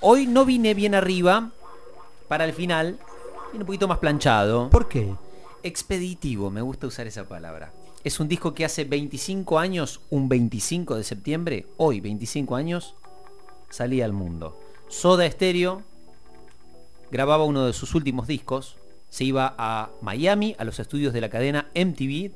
Hoy no vine bien arriba para el final, vine un poquito más planchado. ¿Por qué? Expeditivo, me gusta usar esa palabra. Es un disco que hace 25 años, un 25 de septiembre, hoy 25 años, salía al mundo. Soda Stereo grababa uno de sus últimos discos, se iba a Miami, a los estudios de la cadena MTV,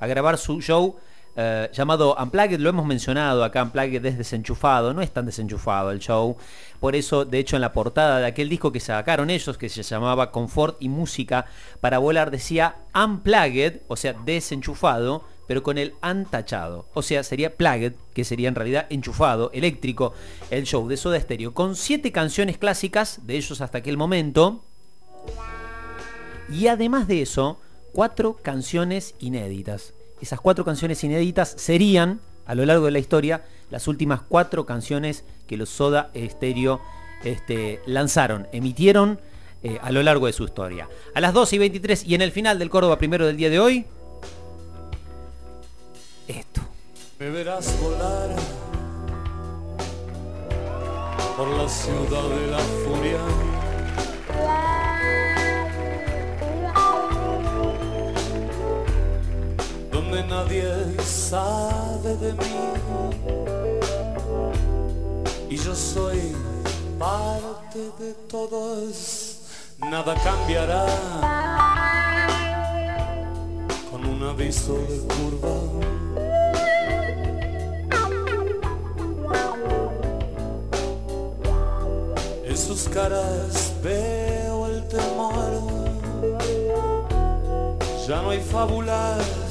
a grabar su show eh, llamado Unplugged, lo hemos mencionado acá, Unplugged es desenchufado, no es tan desenchufado el show, por eso de hecho en la portada de aquel disco que sacaron ellos, que se llamaba Confort y Música para Volar, decía Unplugged, o sea, desenchufado, pero con el antachado, o sea, sería plugged, que sería en realidad enchufado, eléctrico, el show de Soda Stereo, con siete canciones clásicas de ellos hasta aquel momento, y además de eso, cuatro canciones inéditas. Esas cuatro canciones inéditas serían, a lo largo de la historia, las últimas cuatro canciones que los Soda Stereo este, lanzaron, emitieron eh, a lo largo de su historia. A las 2 y 23 y en el final del Córdoba primero del día de hoy, esto. Me verás volar por la ciudad de la furia. Donde nadie sabe de mí. Y yo soy parte de todos. Nada cambiará con un aviso de curva. En sus caras veo el temor. Ya no hay fábulas.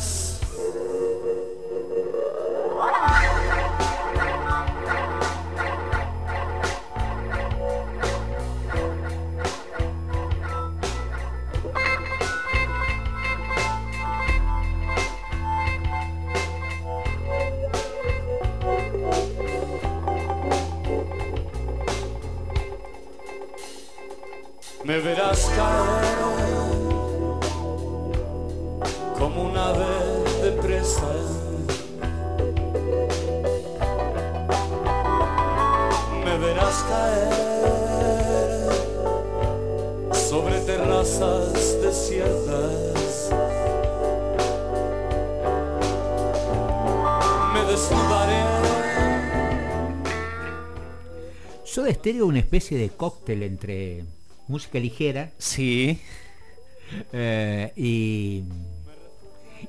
Me verás caer como un ave de presa. Me verás caer sobre terrazas desiertas. Me desnudaré. Soda Stereo una especie de cóctel entre música ligera Sí, eh, y,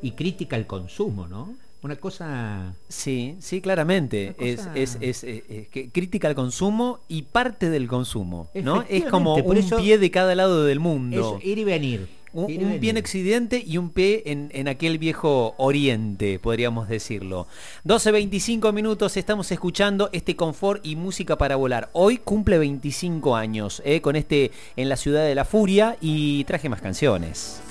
y crítica al consumo, ¿no? Una cosa... sí, sí, claramente. Es, es, es, que crítica al consumo y parte del consumo, ¿no? Es como un eso- pie de cada lado del mundo. Ir y venir. Un, un pie en Occidente y un pie en, en aquel viejo Oriente, podríamos decirlo. 12.25 minutos, estamos escuchando este confort y música para volar. Hoy cumple 25 años, eh, con este En la Ciudad de la Furia y traje más canciones.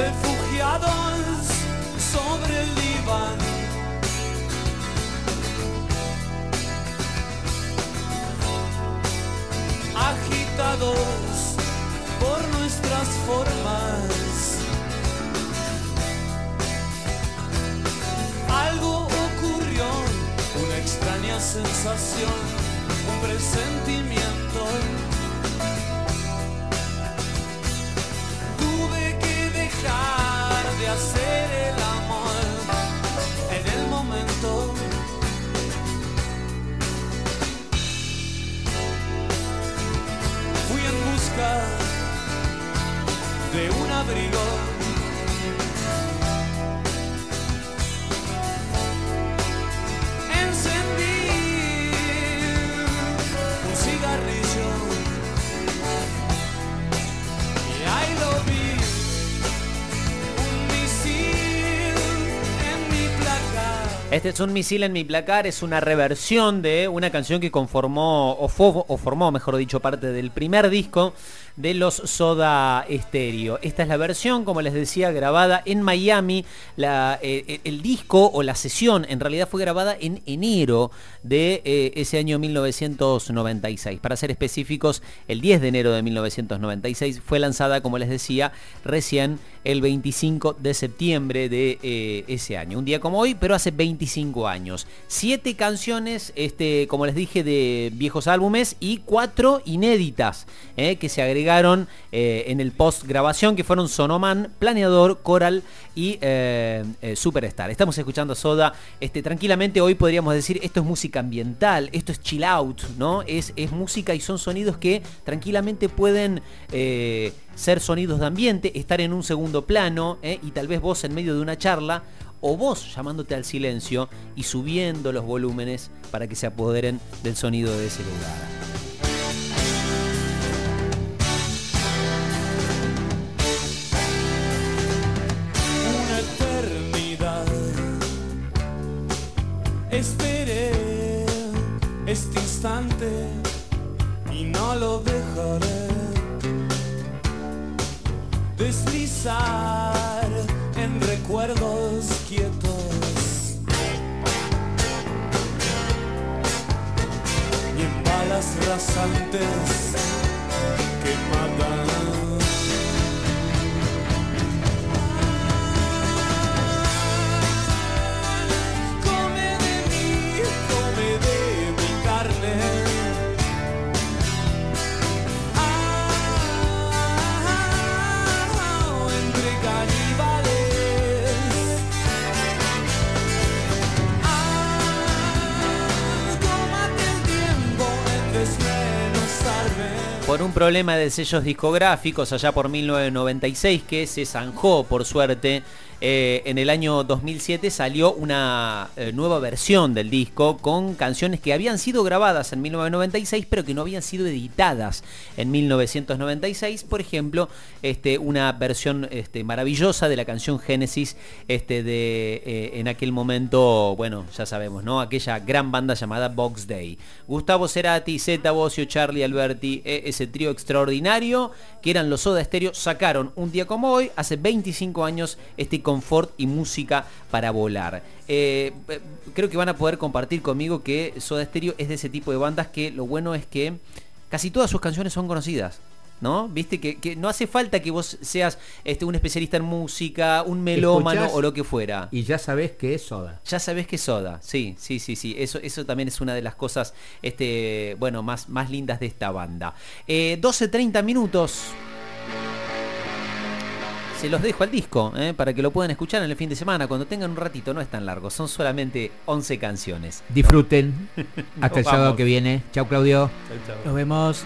Refugiados sobre el diván. Agitados por nuestras formas. Algo ocurrió, una extraña sensación, un presentimiento. Hacer el amor en el momento. Fui en busca de un abrigo. Este es un misil en mi placar, es una reversión de una canción que conformó, o, fo- formó, mejor dicho, parte del primer disco de los Soda Stereo. Esta es la versión, como les decía, grabada en Miami. La, eh, el disco o la sesión en realidad fue grabada en enero de eh, ese año 1996. Para ser específicos, el 10 de enero de 1996 fue lanzada, como les decía, recién el 25 de septiembre de eh, ese año. Un día como hoy, pero hace 25 años. Siete canciones, este, como les dije, de viejos álbumes y cuatro inéditas que se agregaron eh, en el post grabación, que fueron Sonoman, Planeador, Coral y eh, eh, Superstar. Estamos escuchando a Soda. Este, tranquilamente hoy podríamos decir, esto es música ambiental, esto es chill out, ¿no? Es, es música y son sonidos que tranquilamente pueden ser sonidos de ambiente, estar en un segundo plano y tal vez vos en medio de una charla o vos llamándote al silencio y subiendo los volúmenes para que se apoderen del sonido de ese lugar. Deslizar en recuerdos quietos. Y en balas rasantes Un problema de sellos discográficos allá por 1996 que se zanjó por suerte, eh, en el año 2007 salió una eh, nueva versión del disco con canciones que habían sido grabadas en 1996 pero que no habían sido editadas en 1996. Por ejemplo, este, una versión este, maravillosa de la canción Génesis este, de eh, en aquel momento, bueno, ya sabemos, ¿no? Aquella gran banda llamada Box Day. Gustavo Cerati, Zeta Bosio, Charlie Alberti, ese trío extraordinario que eran los Soda Stereo, sacaron un día como hoy, hace 25 años, este confort y música para volar. Eh, eh, creo que van a poder compartir conmigo que Soda Stereo es de ese tipo de bandas que lo bueno es que casi todas sus canciones son conocidas. ¿No? Viste que, que no hace falta que vos seas este, un especialista en música, un melómano Escuchás o lo que fuera. Y ya sabés que es soda. Ya sabés que es soda, sí, sí, sí, sí. Eso, eso también es una de las cosas, este, bueno, más, más lindas de esta banda. Eh, 12.30 minutos. Se los dejo al disco, eh, para que lo puedan escuchar en el fin de semana. Cuando tengan un ratito, no es tan largo, son solamente 11 canciones. Disfruten. Hasta el sábado que viene. Chau, Claudio. Nos vemos.